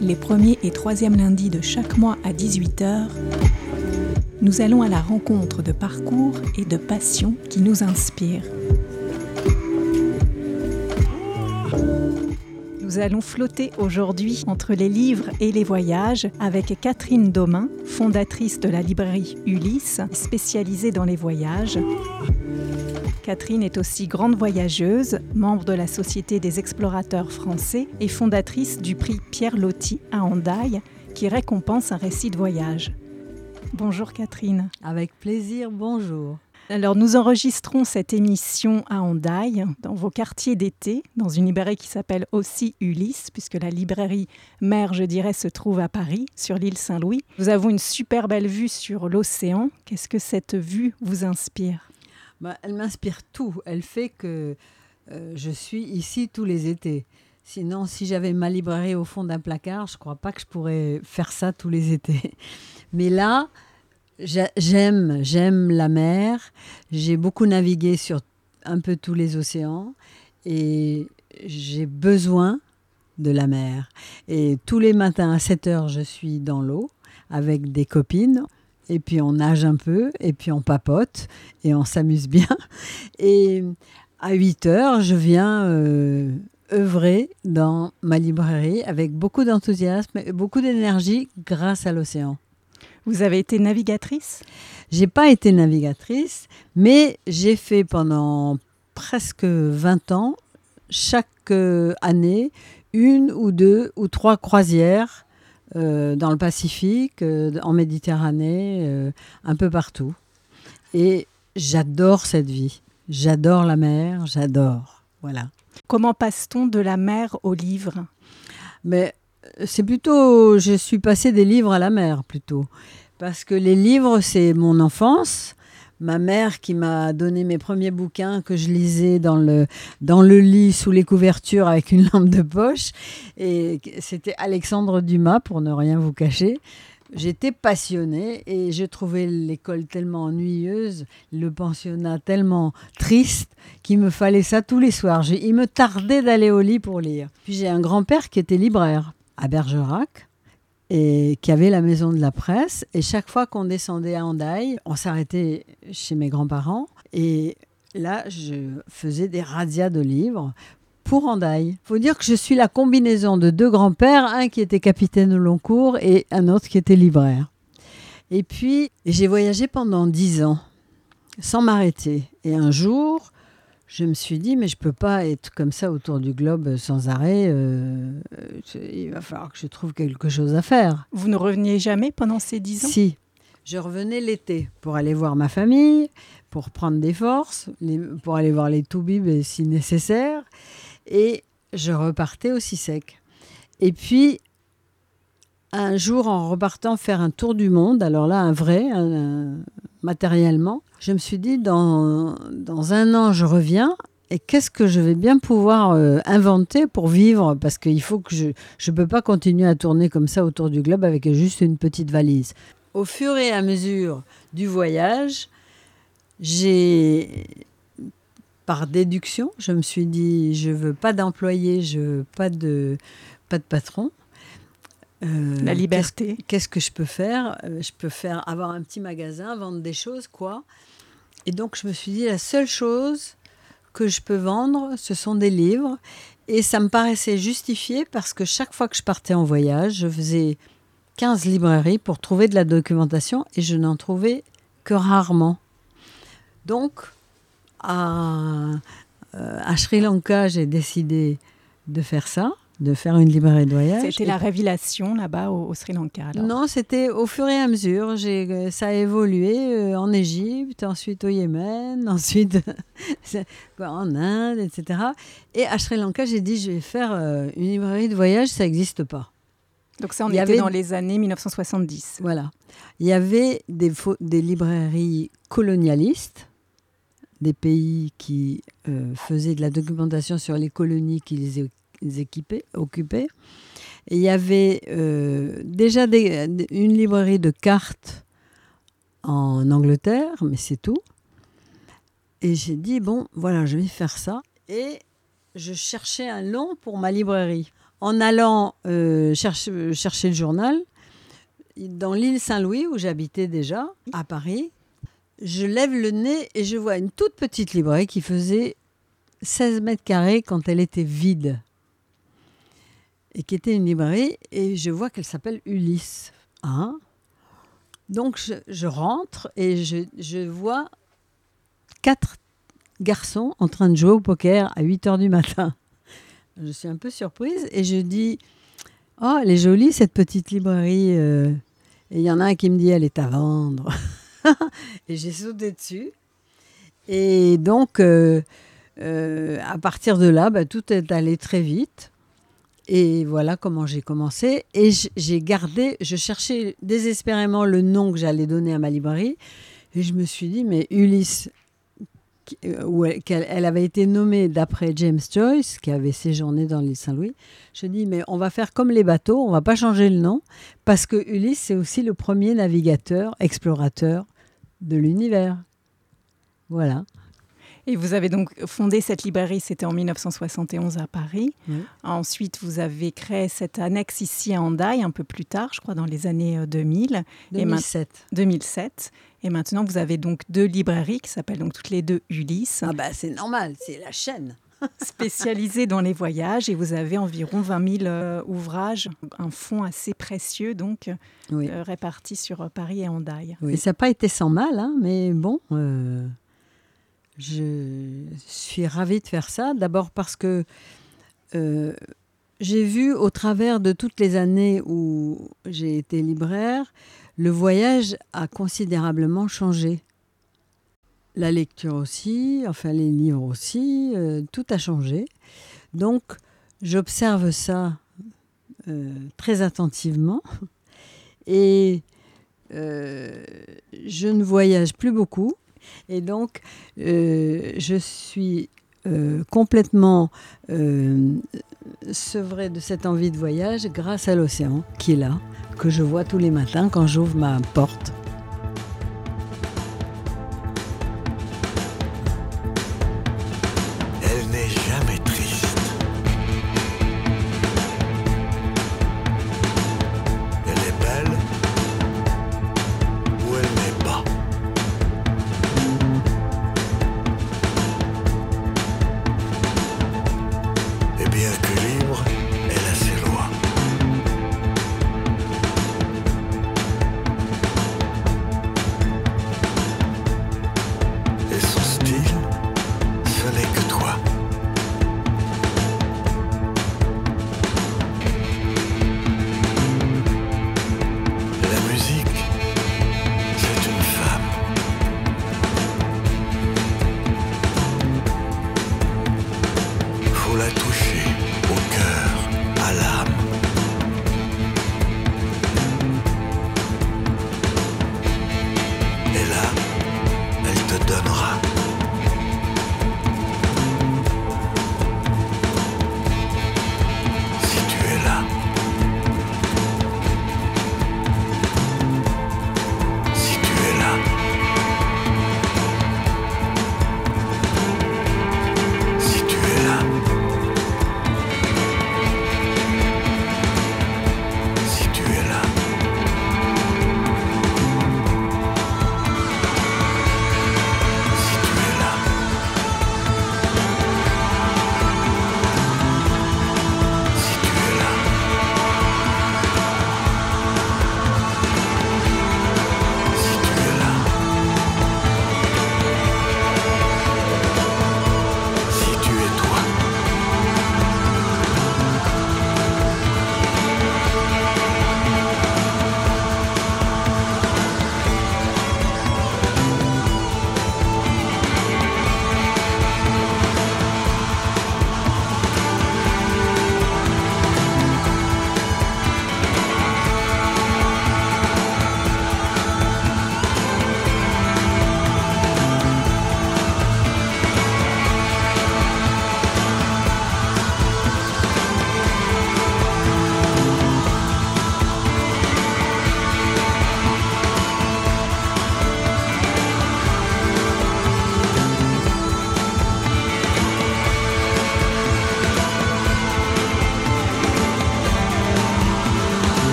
Les premiers et troisièmes lundis de chaque mois à 18h, nous allons à la rencontre de parcours et de passions qui nous inspirent. Nous allons flotter aujourd'hui entre les livres et les voyages avec Catherine Domain, fondatrice de la librairie Ulysse, spécialisée dans les voyages. Catherine est aussi grande voyageuse, membre de la Société des explorateurs français et fondatrice du prix Pierre Loti à Hendaye, qui récompense un récit de voyage. Bonjour Catherine. Avec plaisir, bonjour. Alors nous enregistrons cette émission à Hendaye, dans vos quartiers d'été, dans une librairie qui s'appelle aussi Ulysse, puisque la librairie mère, je dirais, se trouve à Paris, sur l'île Saint-Louis. Nous avons une super belle vue sur l'océan. Qu'est-ce que cette vue vous inspire? Bah, Elle m'inspire tout. Elle fait que euh, je suis ici tous les étés. Sinon, si j'avais ma librairie au fond d'un placard, je ne crois pas que je pourrais faire ça tous les étés. Mais là, j'aime, j'aime la mer. J'ai beaucoup navigué sur un peu tous les océans et j'ai besoin de la mer. Et tous les matins à 7 heures, je suis dans l'eau avec des copines et puis on nage un peu, et puis on papote, et on s'amuse bien. Et à 8 heures, je viens euh, œuvrer dans ma librairie avec beaucoup d'enthousiasme et beaucoup d'énergie grâce à l'océan. Vous avez été navigatrice? J'ai pas été navigatrice, mais j'ai fait pendant presque 20 ans, chaque euh, année, une ou deux ou trois croisières dans le Pacifique, euh, en Méditerranée, euh, un peu partout. Et j'adore cette vie. J'adore la mer, j'adore. Voilà. Comment passe-t-on de la mer au livre? Mais c'est plutôt, je suis passée des livres à la mer plutôt, parce que les livres c'est mon enfance, ma mère qui m'a donné mes premiers bouquins que je lisais dans le, dans le lit sous les couvertures avec une lampe de poche. Et c'était Alexandre Dumas, pour ne rien vous cacher. J'étais passionnée et je trouvais l'école tellement ennuyeuse, le pensionnat tellement triste qu'il me fallait ça tous les soirs. Il me tardait d'aller au lit pour lire. Puis j'ai un grand-père qui était libraire à Bergerac et qui avait la maison de la presse. Et chaque fois qu'on descendait à Hendaye, on s'arrêtait chez mes grands-parents. Et là, je faisais des radias de livres pour Hendaye. Il faut dire que je suis la combinaison de deux grands-pères, un qui était capitaine au long cours et un autre qui était libraire. Et puis, j'ai voyagé pendant dix ans, sans m'arrêter. Et un jour, je me suis dit, mais je ne peux pas être comme ça autour du globe sans arrêt. Euh, il va falloir que je trouve quelque chose à faire. Vous ne reveniez jamais pendant ces dix ans? Si. Je revenais l'été pour aller voir ma famille, pour prendre des forces, pour aller voir les toubibs si nécessaire. Et je repartais aussi sec. Et puis, un jour, en repartant faire un tour du monde, alors là, un vrai, matériellement, je me suis dit, dans, dans un an, je reviens. Et qu'est-ce que je vais bien pouvoir euh, inventer pour vivre? Parce qu'il faut que je ne peux pas continuer à tourner comme ça autour du globe avec juste une petite valise. Au fur et à mesure du voyage, j'ai, par déduction, je me suis dit, je veux pas d'employé, je veux pas de, pas de patron. Euh, La liberté. Qu'est-ce que je peux faire? Euh, Je peux faire avoir un petit magasin, vendre des choses, quoi. Et donc, je me suis dit, la seule chose que je peux vendre, ce sont des livres. Et ça me paraissait justifié parce que chaque fois que je partais en voyage, je faisais 15 librairies pour trouver de la documentation et je n'en trouvais que rarement. Donc, à, euh, à Sri Lanka, j'ai décidé de faire ça de faire une librairie de voyage. C'était la révélation là-bas au, Sri Lanka Non, c'était au fur et à mesure. Euh, ça a évolué euh, en Égypte, ensuite au Yémen, ensuite en Inde, etc. Et à Sri Lanka, j'ai dit, je vais faire euh, une librairie de voyage, ça n'existe pas. Donc ça, on Il était avait... dans les années 1970. Voilà. Il y avait des, des librairies colonialistes, des pays qui faisaient de la documentation sur les colonies qu'ils équipés, occupés. Il y avait euh, déjà une librairie de cartes en Angleterre, mais c'est tout. Et j'ai dit, bon, voilà, je vais faire ça. Et je cherchais un nom pour ma librairie. En allant euh, chercher le journal, dans l'île Saint-Louis, où j'habitais déjà, à Paris, je lève le nez et je vois une toute petite librairie qui faisait 16 mètres carrés quand elle était vide. Et qui était une librairie, et je vois qu'elle s'appelle Ulysse. Hein Donc je, rentre et je, je vois quatre garçons en train de jouer au poker à 8 heures du matin. Je suis un peu surprise et je dis Oh, elle est jolie cette petite librairie. euh. Et il y en a un qui me dit Elle est à vendre. et j'ai sauté dessus. Et donc, euh, euh, à partir de là, bah, tout est allé très vite. Et voilà comment j'ai commencé. Et j'ai gardé, je cherchais désespérément le nom que j'allais donner à ma librairie. Et je me suis dit, mais Ulysse, euh, où elle avait été nommée d'après James Joyce, qui avait séjourné dans l'île Saint-Louis. Je dis, mais on va faire comme les bateaux, on va pas changer le nom, parce que Ulysse, c'est aussi le premier navigateur, explorateur de l'univers. Voilà. Et vous avez donc fondé cette librairie, c'était en 1971 à Paris. Oui. Ensuite, vous avez créé cette annexe ici à Hendaye, un peu plus tard, je crois dans les années euh, 2000, Et ma- 2007. 2007. Et maintenant, vous avez donc deux librairies qui s'appellent donc toutes les deux Ulysse, Ah bah c'est normal, c'est la chaîne. spécialisées dans les voyages. Et vous avez environ 20 000 euh, ouvrages, un fonds assez précieux donc Oui. euh, réparti sur Paris et Hendaye. Oui. Et ça n'a pas été sans mal, hein, mais bon, euh, je suis ravie de faire ça. D'abord parce que euh, j'ai vu au travers de toutes les années où j'ai été libraire, le voyage a considérablement changé. La lecture aussi, enfin les livres aussi, euh, tout a changé. Donc j'observe ça euh, très attentivement et je ne voyage plus beaucoup et donc euh, je suis euh, complètement euh, sevrée de cette envie de voyage grâce à l'océan qui est là, que je vois tous les matins quand j'ouvre ma porte.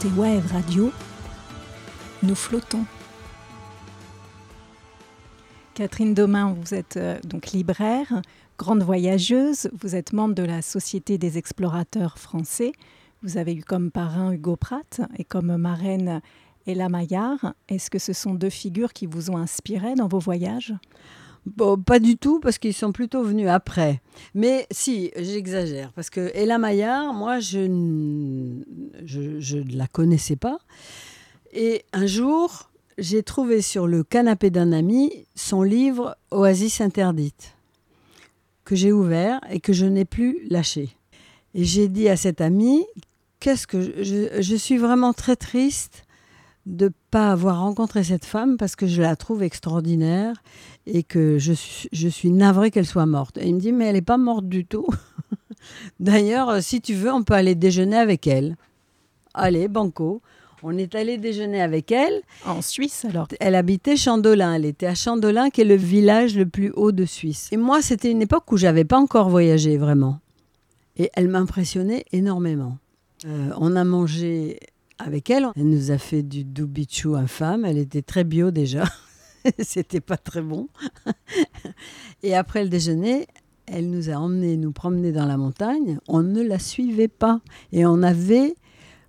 Radio. Nous flottons. Catherine Domain, vous êtes euh, donc libraire, grande voyageuse, vous êtes membre de la Société des explorateurs français. Vous avez eu comme parrain Hugo Pratt et comme marraine Ella Maillard. Est-ce que ce sont deux figures qui vous ont inspiré dans vos voyages? Pas du tout, parce qu'ils sont plutôt venus après. Mais si, j'exagère, parce que Ella Maillard, moi, je ne je, la connaissais pas. Et un jour, j'ai trouvé sur le canapé d'un ami son livre Oasis interdite, que j'ai ouvert et que je n'ai plus lâché. Et j'ai dit à cet ami, qu'est-ce que je suis vraiment très triste de ne pas avoir rencontré cette femme parce que je la trouve extraordinaire et que je suis, je suis navrée qu'elle soit morte. Et il me dit, mais elle n'est pas morte du tout. D'ailleurs, euh, si tu veux, on peut aller déjeuner avec elle. Allez, banco. On est allé déjeuner avec elle. En Suisse alors? Elle habitait Chandolin. Elle était à Chandolin, qui est le village le plus haut de Suisse. Et moi, c'était une époque où j'avais pas encore voyagé vraiment. Et elle m'impressionnait énormément. Euh, on a mangé avec elle. Elle nous a fait du doubichou infâme. Elle était très bio déjà. c'était pas très bon. Et après le déjeuner, elle nous a emmenés nous promener dans la montagne. On ne la suivait pas. Et on avait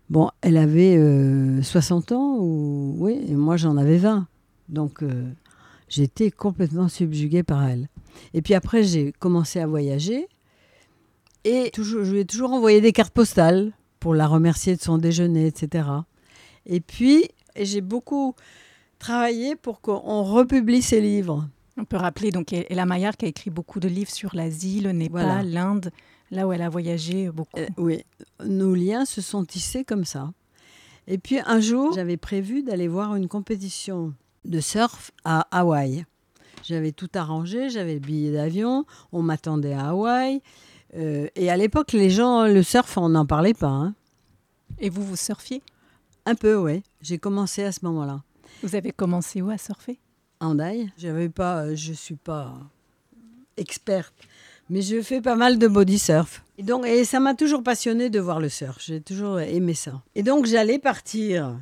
Bon, elle avait euh, 60 ans, ou oui, et moi j'en avais 20. Donc euh, j'étais complètement subjuguée par elle. Et puis après, j'ai commencé à voyager. Et toujours, je lui ai toujours envoyé des cartes postales pour la remercier de son déjeuner, etc. Et puis, j'ai beaucoup travaillé pour qu'on republie ses livres. On peut rappeler donc Ella Maillard qui a écrit beaucoup de livres sur l'Asie, le Népal, Voilà. l'Inde, là où elle a voyagé beaucoup. Euh, oui, nos liens se sont tissés comme ça. Et puis un jour, j'avais prévu d'aller voir une compétition de surf à Hawaï. J'avais tout arrangé, j'avais le billet d'avion, on m'attendait à Hawaï. Euh, et à l'époque, les gens, le surf, on n'en parlait pas. hein. Et vous, vous surfiez? Un peu, oui. J'ai commencé à ce moment-là. Vous avez commencé où à surfer? Handaï, j'avais pas, euh, je suis pas experte, mais je fais pas mal de body surf. Et donc, et ça m'a toujours passionné de voir le surf. J'ai toujours aimé ça. Et donc, j'allais partir.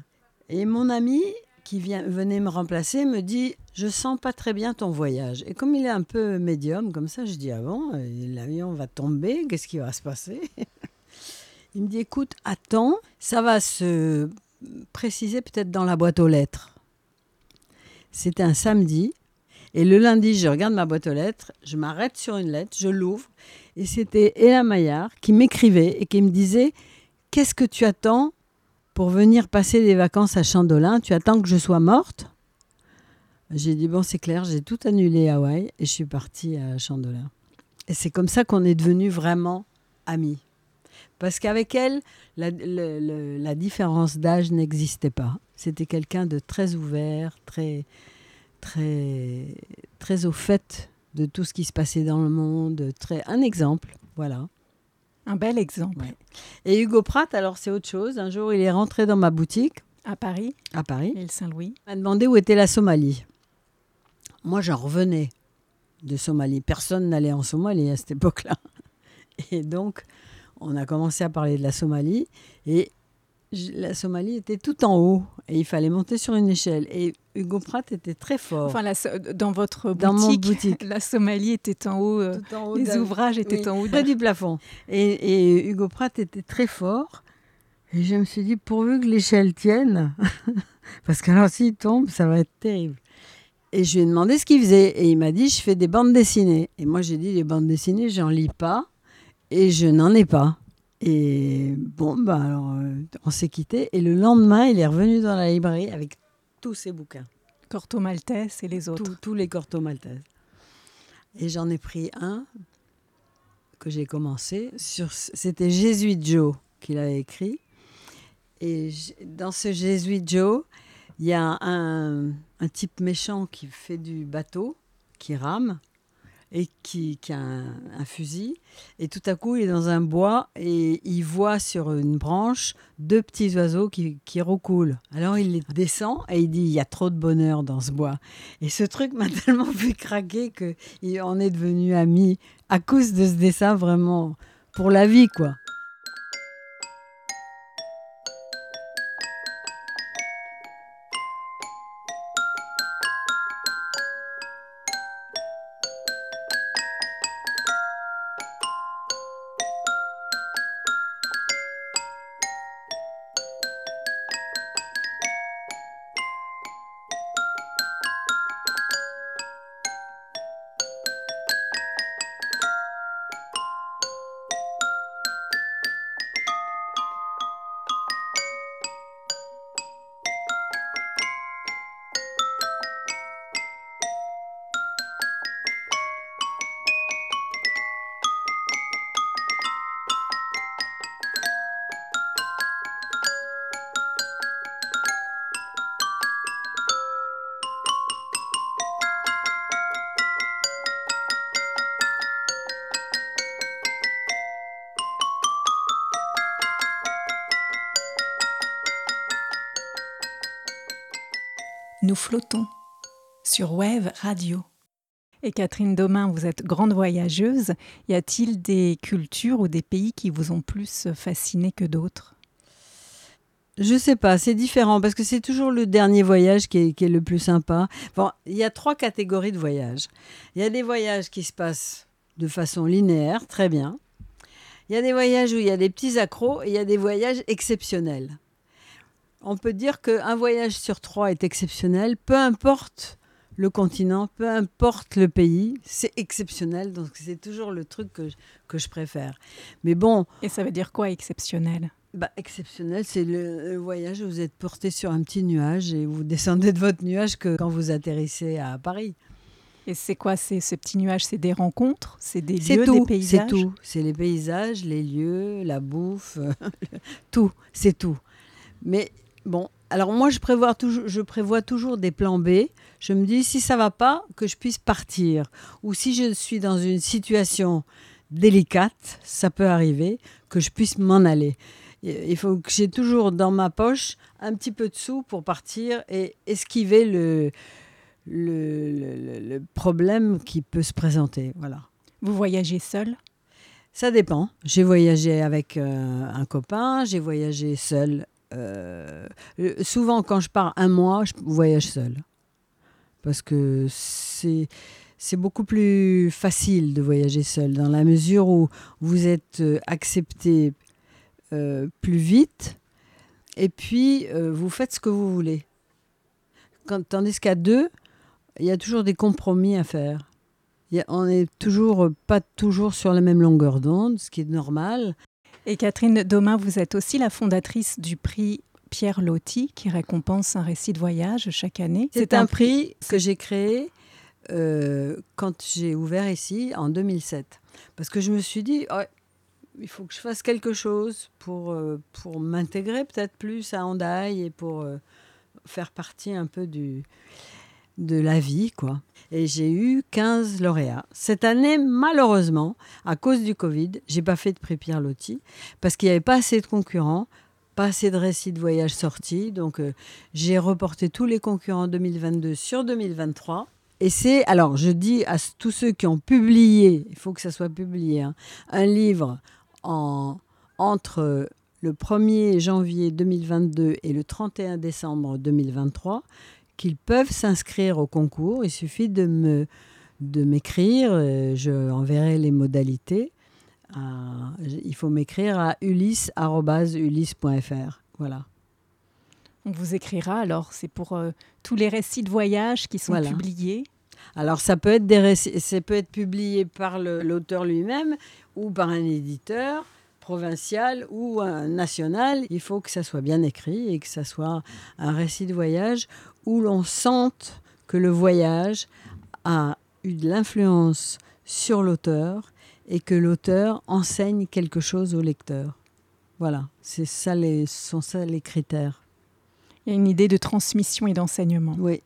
Et mon ami qui venait me remplacer me dit Je sens pas très bien ton voyage. Et comme il est un peu médium, comme ça, je dis Ah bon, euh, l'avion va tomber, qu'est-ce qui va se passer Il me dit Écoute, attends, ça va se préciser peut-être dans la boîte aux lettres. C'était un samedi. Et le lundi, je regarde ma boîte aux lettres, je m'arrête sur une lettre, je l'ouvre. Et c'était Ella Maillard qui m'écrivait et qui me disait Qu'est-ce que tu attends pour venir passer des vacances à Chandolin Tu attends que je sois morte J'ai dit Bon, c'est clair, j'ai tout annulé à Hawaï et je suis partie à Chandolin. Et c'est comme ça qu'on est devenus vraiment amis. Parce qu'avec elle, la, la différence d'âge n'existait pas. C'était quelqu'un de très ouvert, très, très, très au fait de tout ce qui se passait dans le monde. Très, un exemple, voilà. Un bel exemple. Ouais. Et Hugo Pratt, alors c'est autre chose. Un jour, il est rentré dans ma boutique À Paris, à Paris. l'île Saint-Louis. Il m'a demandé où était la Somalie. Moi, j'en revenais de Somalie. Personne n'allait en Somalie à cette époque-là. Et donc, on a commencé à parler de la Somalie. Et la Somalie était tout en haut. Et il fallait monter sur une échelle. Et Hugo Pratt était très fort. Enfin, la dans votre Dans mon boutique, boutique. la Somalie était en haut, euh, en haut les ouvrages étaient Oui, en haut. près du plafond. Et, et Hugo Pratt était très fort. Et je me suis dit, pourvu que l'échelle tienne, parce qu'alors s'il tombe, ça va être terrible. Et je lui ai demandé ce qu'il faisait. Et il m'a dit, je fais des bandes dessinées. Et moi, j'ai dit, les bandes dessinées, j'en lis pas. Et je n'en ai pas. Et bon, bah alors, euh, on s'est quitté. Et le lendemain, il est revenu dans la librairie avec tous ses bouquins. Corto Maltese et les autres. Tous- les cortos maltaises. Et j'en ai pris un que j'ai commencé. Sur, c'était Jésuite Joe qu'il avait écrit. Et dans ce Jésuite Joe, il y a un, un type méchant qui fait du bateau, qui rame et qui, a un, fusil. Et tout à coup, il est dans un bois et il voit sur une branche deux petits oiseaux qui, qui recoulent. Alors il les descend et il dit il y a trop de bonheur dans ce bois. Et ce truc m'a tellement fait craquer que on est devenus amis à cause de ce dessin vraiment pour la vie quoi. Nous flottons sur Wave Radio. Et Catherine Domain, vous êtes grande voyageuse. Y a-t-il des cultures ou des pays qui vous ont plus fasciné que d'autres? Je sais pas, c'est différent parce que c'est toujours le dernier voyage qui est, qui est le plus sympa. Bon, il y a trois catégories de voyages. Il y a des voyages qui se passent de façon linéaire, très bien. Il y a des voyages où il y a des petits accros et il y a des voyages exceptionnels. On peut dire qu'un voyage sur trois est exceptionnel, peu importe le continent, peu importe le pays, c'est exceptionnel. Donc c'est toujours le truc que je, que je préfère. Mais bon, Et ça veut dire quoi exceptionnel? Bah, exceptionnel, c'est le, le voyage où vous êtes porté sur un petit nuage et vous descendez de votre nuage que quand vous atterrissez à Paris. Et c'est quoi ces, ces petits nuages C'est des rencontres C'est des lieux, tout, des paysages? c'est tout. C'est les paysages, les lieux, la bouffe, tout, c'est tout. Mais bon, alors moi je prévois toujours, je prévois toujours des plans B. Je me dis si ça va pas, que je puisse partir. Ou si je suis dans une situation délicate, ça peut arriver, que je puisse m'en aller. Il faut que j'ai toujours dans ma poche un petit peu de sous pour partir et esquiver le, le, le- le- le problème qui peut se présenter. Voilà. Vous voyagez seul? Ça dépend. J'ai voyagé avec euh, un copain, j'ai voyagé seul. Euh, euh, souvent, quand je pars un mois, je voyage seul. Parce que c'est, c'est beaucoup plus facile de voyager seul, dans la mesure où vous êtes euh, accepté plus vite, et puis vous faites ce que vous voulez. Quand, tandis qu'à deux, il y a toujours des compromis à faire. On n'est toujours pas toujours sur la même longueur d'onde, ce qui est normal. Et Catherine Domain, vous êtes aussi la fondatrice du prix Pierre Loti qui récompense un récit de voyage chaque année. C'est un prix que j'ai créé euh, quand j'ai ouvert ici en 2007. Parce que je me suis dit, Ouais, il faut que je fasse quelque chose pour, euh, pour m'intégrer peut-être plus à Hendaye et pour euh, faire partie un peu du, de la vie. quoi. Et j'ai eu 15 lauréats. Cette année, malheureusement, à cause du Covid, j'ai pas fait de prix Pierre Loti parce qu'il n'y avait pas assez de concurrents, pas assez de récits de voyage sortis. Donc, euh, j'ai reporté tous les concurrents 2022 sur 2023. Et c'est, alors je dis à tous ceux qui ont publié, il faut que ça soit publié, hein, un livre en, entre le 1er janvier 2022 et le 31 décembre 2023, qu'ils peuvent s'inscrire au concours. Il suffit de me de m'écrire, euh, je enverrai les modalités. il faut m'écrire à ulysse.ulysse.fr. Voilà. On vous écrira alors, c'est pour euh, tous les récits de voyage qui sont Voilà. publiés. Alors ça peut être des récits- ça peut être publié par l'auteur lui-même ou par un éditeur provincial ou un national. Il faut que ça soit bien écrit et que ça soit un récit de voyage où l'on sente que le voyage a eu de l'influence sur l'auteur et que l'auteur enseigne quelque chose au lecteur. Voilà, c'est ça les, ce sont ça les critères. Il y a une idée de transmission et d'enseignement. Oui,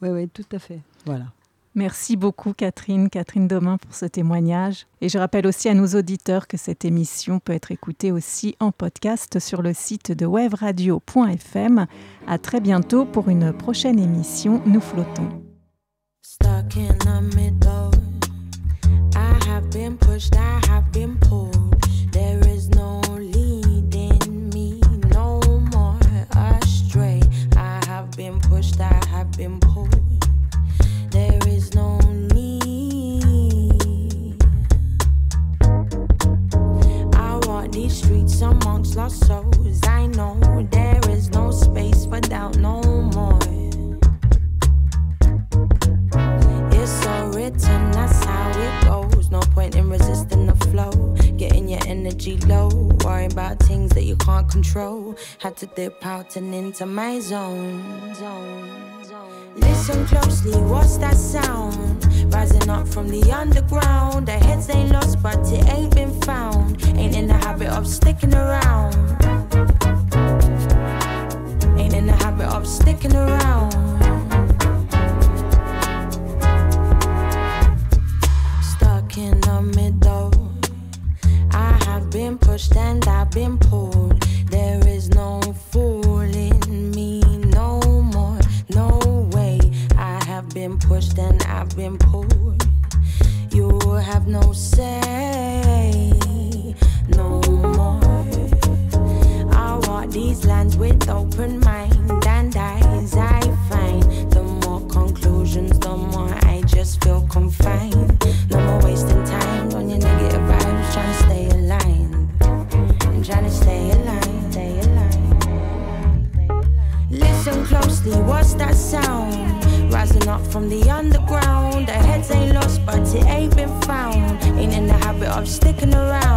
oui, oui, tout à fait. Voilà. Merci beaucoup Catherine, Catherine Domain pour ce témoignage. Et je rappelle aussi à nos auditeurs que cette émission peut être écoutée aussi en podcast sur le site de webradio.fm. À très bientôt pour une prochaine émission Nous flottons. Streets amongst lost souls. I know there is no space for doubt no more. It's all written, that's how it goes. No point in resisting the flow. Getting your energy low. Worrying about things that you can't control. Had to dip out and into my zone. zone, zone. Listen closely, what's that sound? Rising up from the underground. The heads ain't lost, but it ain't been found. Ain't in the habit of sticking around. Ain't in the habit of sticking around. stuck in the middle. I have been pushed and I've been pulled. been pushed and I've been pulled. You have no say no more. I walk these lands with open mind. It ain't been found. Ain't in the habit of sticking around.